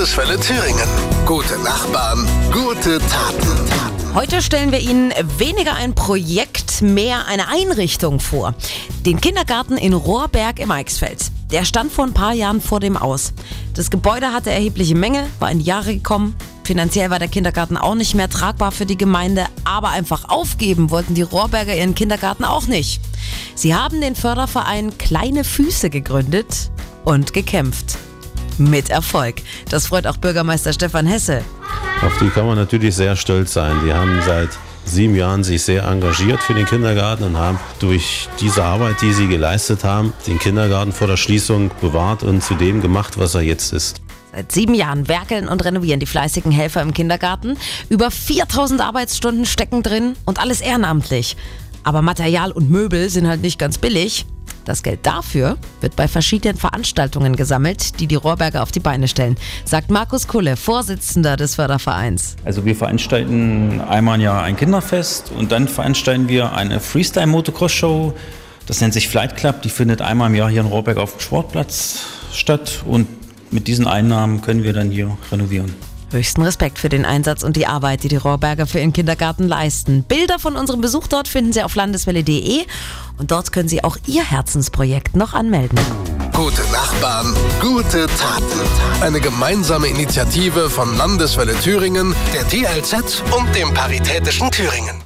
Landeswelle Thüringen. Gute Nachbarn, gute Taten. Heute stellen wir Ihnen weniger ein Projekt, mehr eine Einrichtung vor. Den Kindergarten in Rohrberg im Eichsfeld. Der stand vor ein paar Jahren vor dem Aus. Das Gebäude hatte erhebliche Menge, war in Jahre gekommen. Finanziell war der Kindergarten auch nicht mehr tragbar für die Gemeinde, aber einfach aufgeben wollten die Rohrberger ihren Kindergarten auch nicht. Sie haben den Förderverein Kleine Füße gegründet und gekämpft. Mit Erfolg. Das freut auch Bürgermeister Stefan Hesse. Auf die kann man natürlich sehr stolz sein. Die haben seit sieben Jahren sich sehr engagiert für den Kindergarten und haben durch diese Arbeit, die sie geleistet haben, den Kindergarten vor der Schließung bewahrt und zu dem gemacht, was er jetzt ist. Seit sieben Jahren werkeln und renovieren die fleißigen Helfer im Kindergarten. Über 4000 Arbeitsstunden stecken drin und alles ehrenamtlich. Aber Material und Möbel sind halt nicht ganz billig. Das Geld dafür wird bei verschiedenen Veranstaltungen gesammelt, die die Rohrberger auf die Beine stellen, sagt Markus Kulle, Vorsitzender des Fördervereins. Also wir veranstalten einmal im Jahr ein Kinderfest und dann veranstalten wir eine Freestyle-Motocross-Show. Das nennt sich Flight Club, die findet einmal im Jahr hier in Rohrberg auf dem Sportplatz statt und mit diesen Einnahmen können wir dann hier renovieren. Höchsten Respekt für den Einsatz und die Arbeit, die die Rohrberger für ihren Kindergarten leisten. Bilder von unserem Besuch dort finden Sie auf landeswelle.de und dort können Sie auch Ihr Herzensprojekt noch anmelden. Gute Nachbarn, gute Taten. Eine gemeinsame Initiative von Landeswelle Thüringen, der DLZ und dem Paritätischen Thüringen.